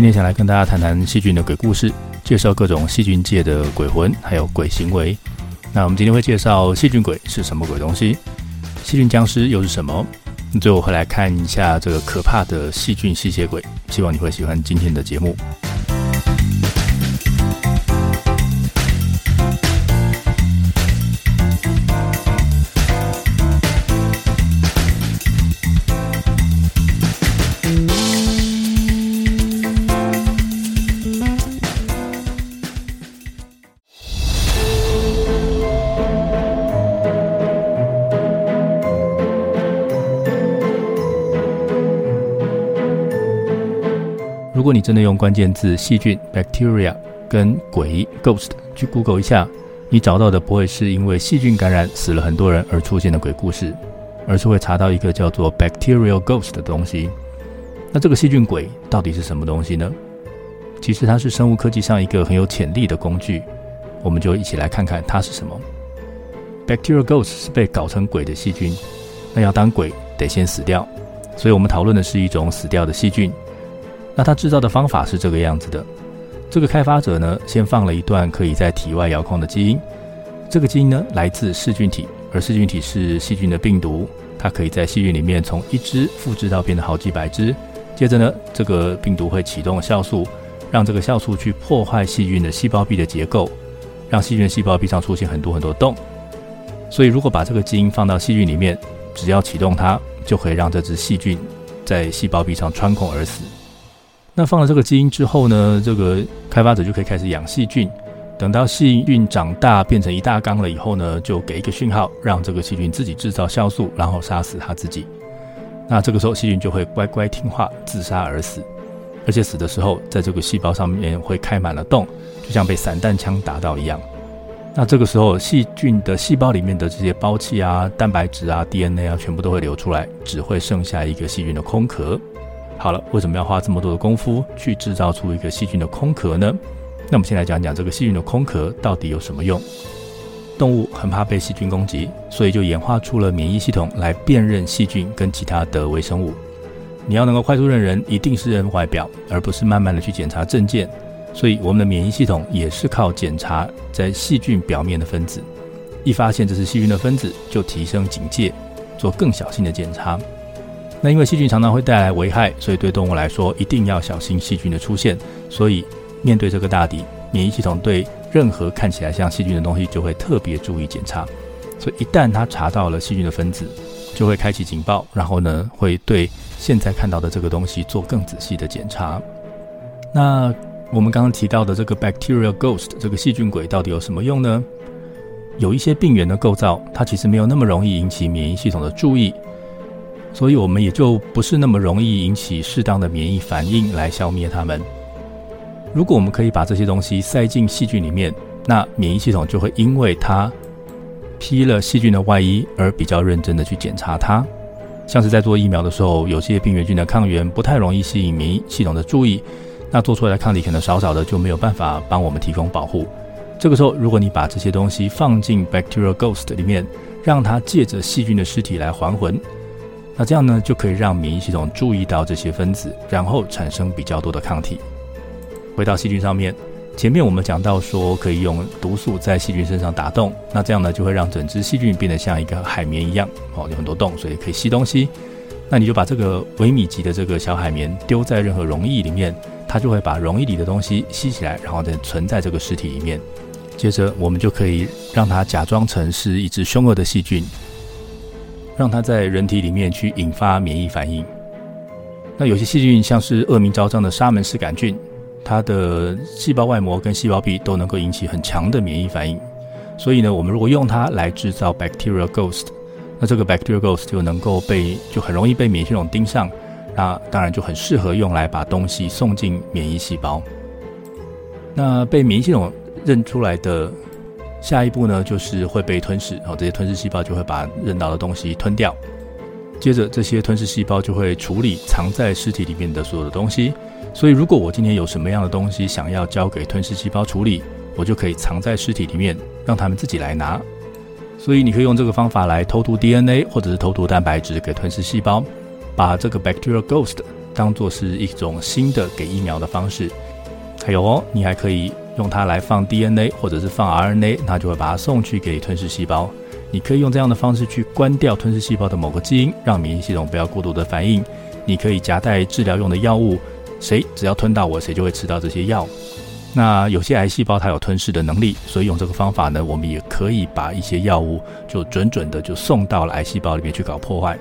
今天想来跟大家谈谈细菌的鬼故事，介绍各种细菌界的鬼魂，还有鬼行为。那我们今天会介绍细菌鬼是什么鬼东西，细菌僵尸又是什么？最后会来看一下这个可怕的细菌吸血鬼。希望你会喜欢今天的节目。如果你真的用关键字“细菌 ”（bacteria） 跟“鬼 ”（ghost） 去 Google 一下，你找到的不会是因为细菌感染死了很多人而出现的鬼故事，而是会查到一个叫做 “bacterial ghost” 的东西。那这个细菌鬼到底是什么东西呢？其实它是生物科技上一个很有潜力的工具，我们就一起来看看它是什么。bacterial ghost 是被搞成鬼的细菌，那要当鬼得先死掉，所以我们讨论的是一种死掉的细菌。那它制造的方法是这个样子的：这个开发者呢，先放了一段可以在体外遥控的基因，这个基因呢来自噬菌体，而噬菌体是细菌的病毒，它可以在细菌里面从一只复制到变得好几百只。接着呢，这个病毒会启动酵素，让这个酵素去破坏细菌的细胞壁的结构，让细菌细胞壁上出现很多很多洞。所以，如果把这个基因放到细菌里面，只要启动它，就可以让这只细菌在细胞壁上穿孔而死。那放了这个基因之后呢，这个开发者就可以开始养细菌。等到细菌长大变成一大缸了以后呢，就给一个讯号，让这个细菌自己制造酵素，然后杀死它自己。那这个时候细菌就会乖乖听话，自杀而死。而且死的时候，在这个细胞上面会开满了洞，就像被散弹枪打到一样。那这个时候细菌的细胞里面的这些胞器啊、蛋白质啊、DNA 啊，全部都会流出来，只会剩下一个细菌的空壳。好了，为什么要花这么多的功夫去制造出一个细菌的空壳呢？那我们先来讲讲这个细菌的空壳到底有什么用。动物很怕被细菌攻击，所以就演化出了免疫系统来辨认细菌跟其他的微生物。你要能够快速认人，一定是认外表，而不是慢慢的去检查证件。所以我们的免疫系统也是靠检查在细菌表面的分子，一发现这是细菌的分子，就提升警戒，做更小心的检查。那因为细菌常常会带来危害，所以对动物来说一定要小心细菌的出现。所以面对这个大敌，免疫系统对任何看起来像细菌的东西就会特别注意检查。所以一旦它查到了细菌的分子，就会开启警报，然后呢会对现在看到的这个东西做更仔细的检查。那我们刚刚提到的这个 bacterial ghost 这个细菌鬼到底有什么用呢？有一些病原的构造，它其实没有那么容易引起免疫系统的注意。所以，我们也就不是那么容易引起适当的免疫反应来消灭它们。如果我们可以把这些东西塞进细菌里面，那免疫系统就会因为它披了细菌的外衣而比较认真的去检查它。像是在做疫苗的时候，有些病原菌的抗原不太容易吸引免疫系统的注意，那做出来的抗体可能少少的，就没有办法帮我们提供保护。这个时候，如果你把这些东西放进 bacterial ghost 里面，让它借着细菌的尸体来还魂。那这样呢，就可以让免疫系统注意到这些分子，然后产生比较多的抗体。回到细菌上面，前面我们讲到说可以用毒素在细菌身上打洞，那这样呢就会让整只细菌变得像一个海绵一样，哦，有很多洞，所以可以吸东西。那你就把这个微米级的这个小海绵丢在任何溶液里面，它就会把溶液里的东西吸起来，然后再存在这个尸体里面。接着我们就可以让它假装成是一只凶恶的细菌。让它在人体里面去引发免疫反应。那有些细菌像是恶名昭彰的沙门氏杆菌，它的细胞外膜跟细胞壁都能够引起很强的免疫反应。所以呢，我们如果用它来制造 bacterial ghost，那这个 bacterial ghost 就能够被就很容易被免疫系统盯上。那当然就很适合用来把东西送进免疫细胞。那被免疫系统认出来的下一步呢，就是会被吞噬，然后这些吞噬细胞就会把认到的东西吞掉。接着，这些吞噬细胞就会处理藏在尸体里面的所有的东西。所以，如果我今天有什么样的东西想要交给吞噬细胞处理，我就可以藏在尸体里面，让他们自己来拿。所以，你可以用这个方法来偷渡 DNA 或者是偷渡蛋白质给吞噬细胞，把这个 bacterial ghost 当作是一种新的给疫苗的方式。还有哦，你还可以用它来放 DNA 或者是放 RNA，它就会把它送去给吞噬细胞。你可以用这样的方式去关掉吞噬细胞的某个基因，让免疫系统不要过度的反应。你可以夹带治疗用的药物，谁只要吞到我，谁就会吃到这些药。那有些癌细胞它有吞噬的能力，所以用这个方法呢，我们也可以把一些药物就准准的就送到了癌细胞里面去搞破坏。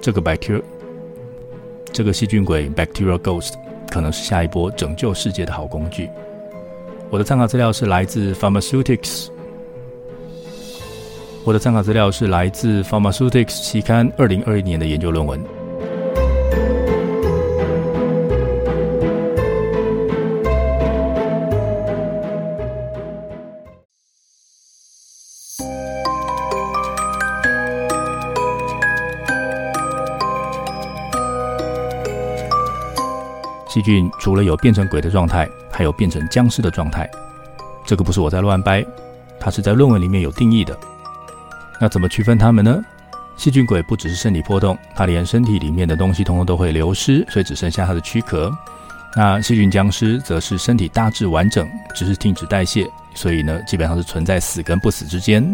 这个 bacteria，这个细菌鬼 bacterial ghost 可能是下一波拯救世界的好工具。我的参考资料是来自 Pharmaceutics。我的参考资料是来自 Pharmaceutics 期刊二零二一年的研究论文。细菌除了有变成鬼的状态，还有变成僵尸的状态。这个不是我在乱掰，它是在论文里面有定义的。那怎么区分它们呢？细菌鬼不只是身体破洞，它连身体里面的东西通通都会流失，所以只剩下它的躯壳。那细菌僵尸则是身体大致完整，只是停止代谢，所以呢，基本上是存在死跟不死之间。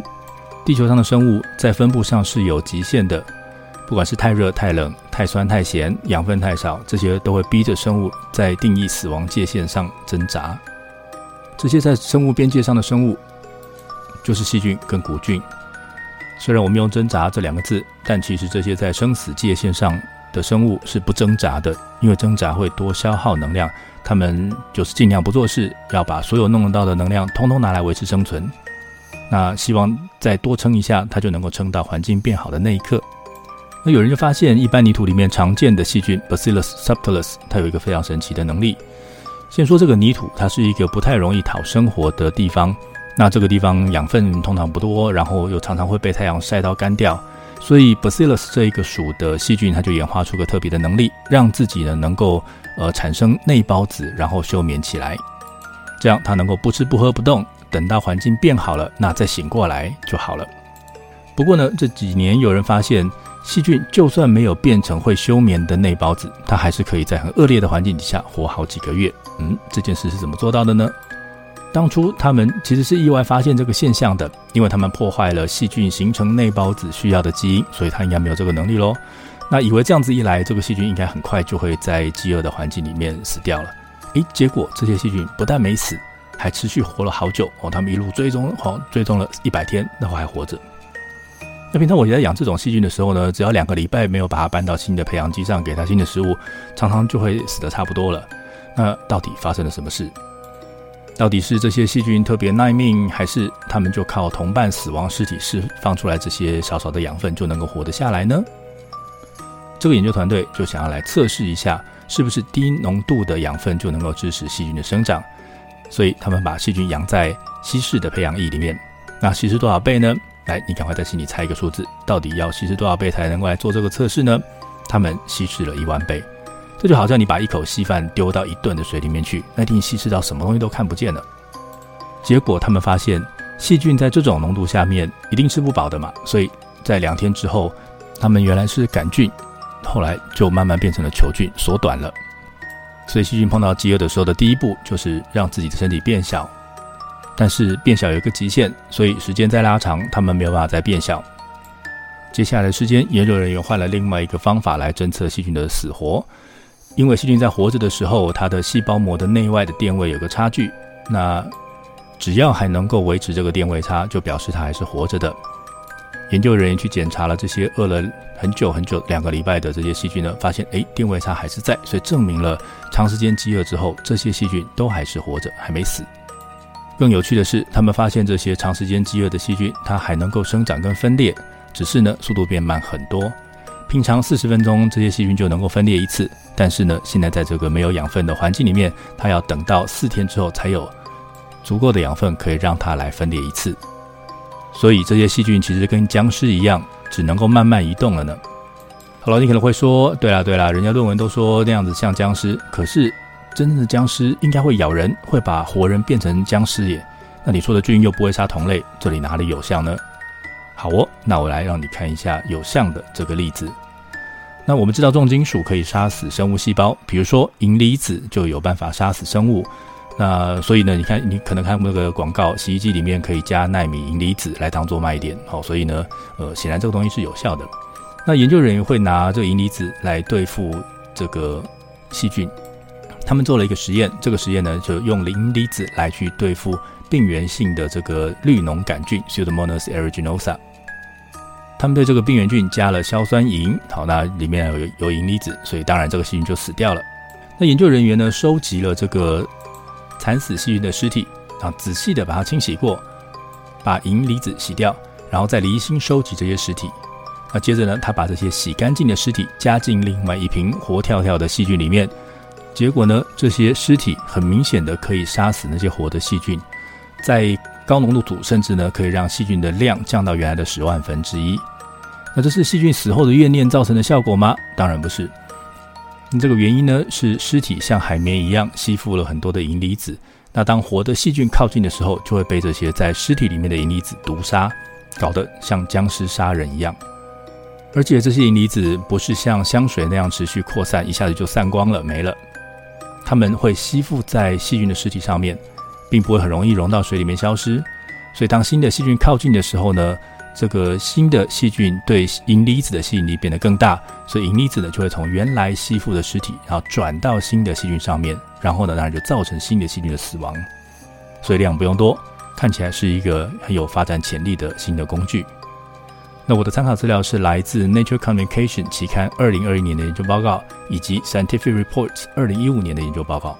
地球上的生物在分布上是有极限的，不管是太热、太冷、太酸、太咸、养分太少，这些都会逼着生物在定义死亡界限上挣扎。这些在生物边界上的生物，就是细菌跟古菌。虽然我们用“挣扎”这两个字，但其实这些在生死界线上的生物是不挣扎的，因为挣扎会多消耗能量。他们就是尽量不做事，要把所有弄得到的能量通通拿来维持生存。那希望再多撑一下，它就能够撑到环境变好的那一刻。那有人就发现，一般泥土里面常见的细菌 Bacillus subtilis，它有一个非常神奇的能力。先说这个泥土，它是一个不太容易讨生活的地方。那这个地方养分通常不多，然后又常常会被太阳晒到干掉，所以 Bacillus 这一个属的细菌，它就演化出个特别的能力，让自己呢能够呃产生内孢子，然后休眠起来，这样它能够不吃不喝不动，等到环境变好了，那再醒过来就好了。不过呢，这几年有人发现，细菌就算没有变成会休眠的内孢子，它还是可以在很恶劣的环境底下活好几个月。嗯，这件事是怎么做到的呢？当初他们其实是意外发现这个现象的，因为他们破坏了细菌形成内孢子需要的基因，所以它应该没有这个能力喽。那以为这样子一来，这个细菌应该很快就会在饥饿的环境里面死掉了。诶，结果这些细菌不但没死，还持续活了好久哦。他们一路追踪，哦，追踪了一百天，然后还活着。那平常我在养这种细菌的时候呢，只要两个礼拜没有把它搬到新的培养基上，给它新的食物，常常就会死得差不多了。那到底发生了什么事？到底是这些细菌特别耐命，还是他们就靠同伴死亡尸体释放出来这些少少的养分就能够活得下来呢？这个研究团队就想要来测试一下，是不是低浓度的养分就能够支持细菌的生长。所以他们把细菌养在稀释的培养液里面。那稀释多少倍呢？来，你赶快在心里猜一个数字，到底要稀释多少倍才能够来做这个测试呢？他们稀释了一万倍。这就好像你把一口稀饭丢到一吨的水里面去，那一定稀释到什么东西都看不见了。结果他们发现，细菌在这种浓度下面一定吃不饱的嘛，所以在两天之后，他们原来是杆菌，后来就慢慢变成了球菌，缩短了。所以细菌碰到饥饿的时候的第一步就是让自己的身体变小，但是变小有一个极限，所以时间再拉长，他们没有办法再变小。接下来的时间，研究人员换了另外一个方法来侦测细菌的死活。因为细菌在活着的时候，它的细胞膜的内外的电位有个差距。那只要还能够维持这个电位差，就表示它还是活着的。研究人员去检查了这些饿了很久很久两个礼拜的这些细菌呢，发现诶，电位差还是在，所以证明了长时间饥饿之后，这些细菌都还是活着，还没死。更有趣的是，他们发现这些长时间饥饿的细菌，它还能够生长跟分裂，只是呢速度变慢很多。平常四十分钟，这些细菌就能够分裂一次。但是呢，现在在这个没有养分的环境里面，它要等到四天之后才有足够的养分可以让它来分裂一次。所以这些细菌其实跟僵尸一样，只能够慢慢移动了呢。好了，你可能会说，对啦对啦，人家论文都说那样子像僵尸，可是真正的僵尸应该会咬人，会把活人变成僵尸耶。那你说的菌又不会杀同类，这里哪里有像呢？好哦，那我来让你看一下有像的这个例子。那我们知道重金属可以杀死生物细胞，比如说银离子就有办法杀死生物。那所以呢，你看你可能看那个广告，洗衣机里面可以加纳米银离子来当做卖点。好，所以呢，呃，显然这个东西是有效的。那研究人员会拿这个银离子来对付这个细菌，他们做了一个实验，这个实验呢就用银离子来去对付病原性的这个绿脓杆菌 Pseudomonas aeruginosa。他们对这个病原菌加了硝酸银，好，那里面有有银离子，所以当然这个细菌就死掉了。那研究人员呢收集了这个惨死细菌的尸体，啊，仔细的把它清洗过，把银离子洗掉，然后再离心收集这些尸体。那接着呢，他把这些洗干净的尸体加进另外一瓶活跳跳的细菌里面，结果呢，这些尸体很明显的可以杀死那些活的细菌，在高浓度土甚至呢可以让细菌的量降到原来的十万分之一。那这是细菌死后的怨念造成的效果吗？当然不是。那这个原因呢是尸体像海绵一样吸附了很多的银离子，那当活的细菌靠近的时候，就会被这些在尸体里面的银离子毒杀，搞得像僵尸杀人一样。而且这些银离子不是像香水那样持续扩散，一下子就散光了没了。它们会吸附在细菌的尸体上面，并不会很容易融到水里面消失。所以当新的细菌靠近的时候呢，这个新的细菌对银离子的吸引力变得更大，所以银离子呢就会从原来吸附的尸体，然后转到新的细菌上面，然后呢当然就造成新的细菌的死亡。所以量不用多，看起来是一个很有发展潜力的新的工具。那我的参考资料是来自 Nature Communication 期刊二零二一年的研究报告，以及 Scientific Reports 二零一五年的研究报告。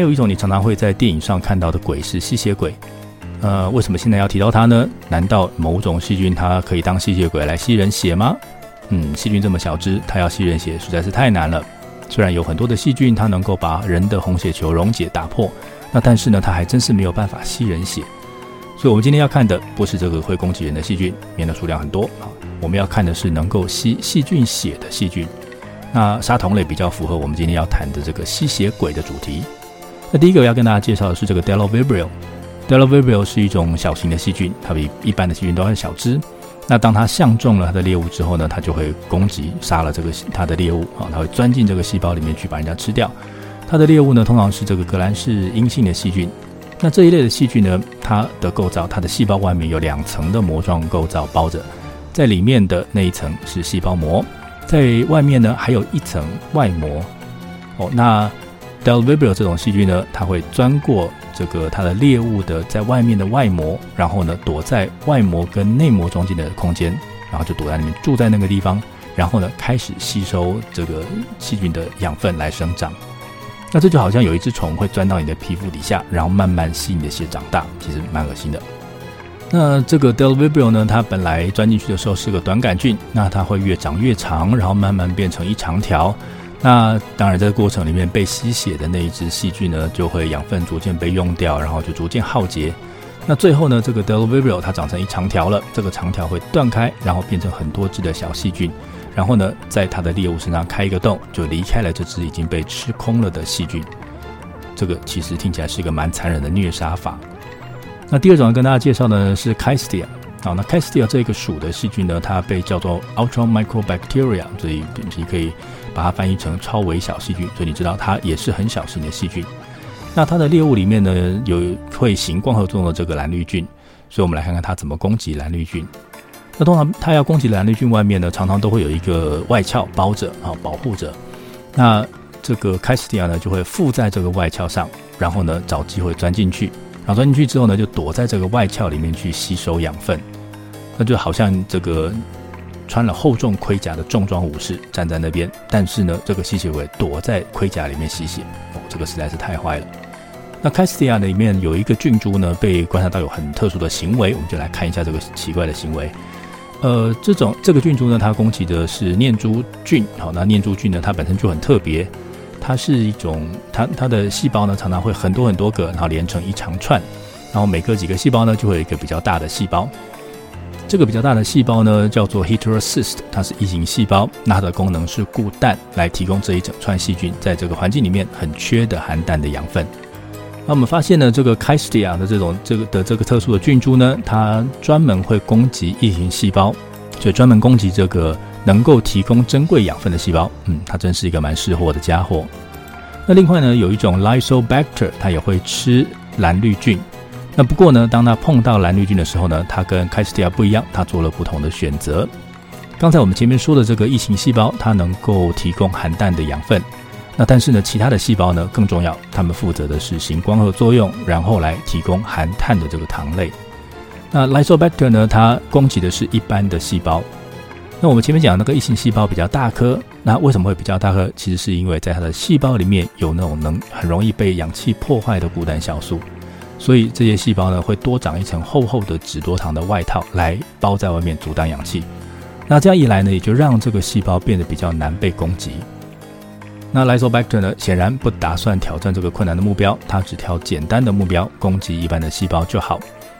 还有一种你常常会在电影上看到的鬼是吸血鬼，呃，为什么现在要提到它呢？难道某种细菌它可以当吸血鬼来吸人血吗？嗯，细菌这么小只，它要吸人血实在是太难了。虽然有很多的细菌它能够把人的红血球溶解打破，那但是呢，它还真是没有办法吸人血。所以，我们今天要看的不是这个会攻击人的细菌，免得数量很多啊。我们要看的是能够吸细菌血的细菌。那杀同类比较符合我们今天要谈的这个吸血鬼的主题。那第一个我要跟大家介绍的是这个 Delo Vibrio。Delo Vibrio 是一种小型的细菌，它比一般的细菌都要小只。那当它相中了它的猎物之后呢，它就会攻击杀了这个它的猎物啊，它会钻进这个细胞里面去把人家吃掉。它的猎物呢，通常是这个革兰氏阴性的细菌。那这一类的细菌呢，它的构造，它的细胞外面有两层的膜状构造包着，在里面的那一层是细胞膜，在外面呢还有一层外膜。哦，那 Del Vibrio 这种细菌呢，它会钻过这个它的猎物的在外面的外膜，然后呢躲在外膜跟内膜中间的空间，然后就躲在里面住在那个地方，然后呢开始吸收这个细菌的养分来生长。那这就好像有一只虫会钻到你的皮肤底下，然后慢慢吸你的血长大，其实蛮恶心的。那这个 Del Vibrio 呢，它本来钻进去的时候是个短杆菌，那它会越长越长，然后慢慢变成一长条。那当然，这个过程里面被吸血的那一只细菌呢，就会养分逐渐被用掉，然后就逐渐耗竭。那最后呢，这个 Delvibrio 它长成一长条了，这个长条会断开，然后变成很多只的小细菌，然后呢，在它的猎物身上开一个洞，就离开了这只已经被吃空了的细菌。这个其实听起来是一个蛮残忍的虐杀法。那第二种要跟大家介绍的呢是 c a s t i a。好，那 c a s t i a 这个属的细菌呢，它被叫做 Ultramicrobacteria，所以你可以。把它翻译成超微小细菌，所以你知道它也是很小型的细菌。那它的猎物里面呢，有会行光合作用的这个蓝绿菌，所以我们来看看它怎么攻击蓝绿菌。那通常它要攻击蓝绿菌外面呢，常常都会有一个外鞘包着啊，保护着。那这个 Caistia 呢，就会附在这个外鞘上，然后呢找机会钻进去，然后钻进去之后呢，就躲在这个外壳里面去吸收养分，那就好像这个穿了厚重盔甲的重装武士站在那边，但是呢，这个吸血鬼躲在盔甲里面吸血，哦，这个实在是太坏了。那开斯蒂亚里面有一个菌株呢，被观察到有很特殊的行为，我们就来看一下这个奇怪的行为。呃，这种这个菌株呢，它攻击的是念珠菌。好，那念珠菌呢，它本身就很特别，它是一种它它的细胞呢，常常会很多很多个，然后连成一长串，然后每隔几个细胞呢，就会有一个比较大的细胞。这个比较大的细胞呢，叫做 heterocyst，它是异型细胞，那它的功能是固氮，来提供这一整串细菌在这个环境里面很缺的含氮的养分。那我们发现呢，这个 Cystia 的这种这个的这个特殊的菌株呢，它专门会攻击异型细胞，就专门攻击这个能够提供珍贵养分的细胞。嗯，它真是一个蛮识货的家伙。那另外呢，有一种 Lysobacter，它也会吃蓝绿菌。那不过呢，当他碰到蓝绿菌的时候呢，他跟 Cystia 不一样，他做了不同的选择。刚才我们前面说的这个异型细胞，它能够提供含氮的养分。那但是呢，其他的细胞呢更重要，它们负责的是行光合作用，然后来提供含碳的这个糖类。那 Lysobacter 呢，它攻击的是一般的细胞。那我们前面讲那个异型细胞比较大颗，那为什么会比较大颗？其实是因为在它的细胞里面有那种能很容易被氧气破坏的孤单酵素，所以这些细胞呢会多长一层厚厚的脂多糖的外套来包在外面阻挡氧气。那这样一来呢，也就让这个细胞变得比较难被攻击。那 Lysobacter 呢，显然不打算挑战这个困难的目标，它只挑简单的目标，攻击一般的细胞就好。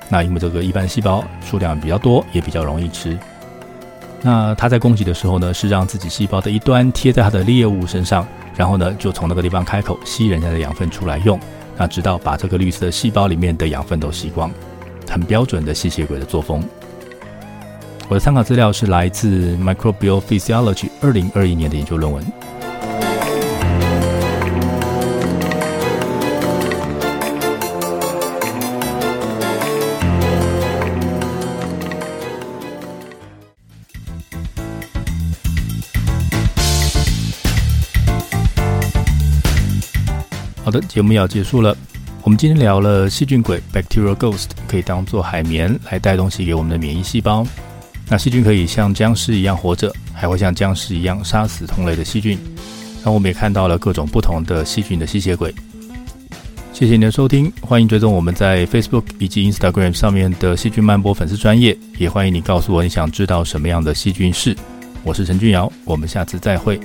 那因为这个一般细胞数量比较多，也比较容易吃。那它在攻击的时候呢，是让自己细胞的一端贴在它的猎物身上，然后呢，就从那个地方开口吸人家的养分出来用，那直到把这个绿色细胞里面的养分都吸光，很标准的吸血鬼的作风。我的参考资料是来自 Microbial Physiology 二零二一年的研究论文。好的，节目要结束了。我们今天聊了细菌鬼 （Bacterial Ghost） 可以当做海绵来带东西给我们的免疫细胞。那细菌可以像僵尸一样活着，还会像僵尸一样杀死同类的细菌。那我们也看到了各种不同的细菌的吸血鬼。谢谢你的收听，欢迎追踪我们在 Facebook 以及 Instagram 上面的细菌漫播粉丝专业，也欢迎你告诉我你想知道什么样的细菌是。我是陈俊尧，我们下次再会。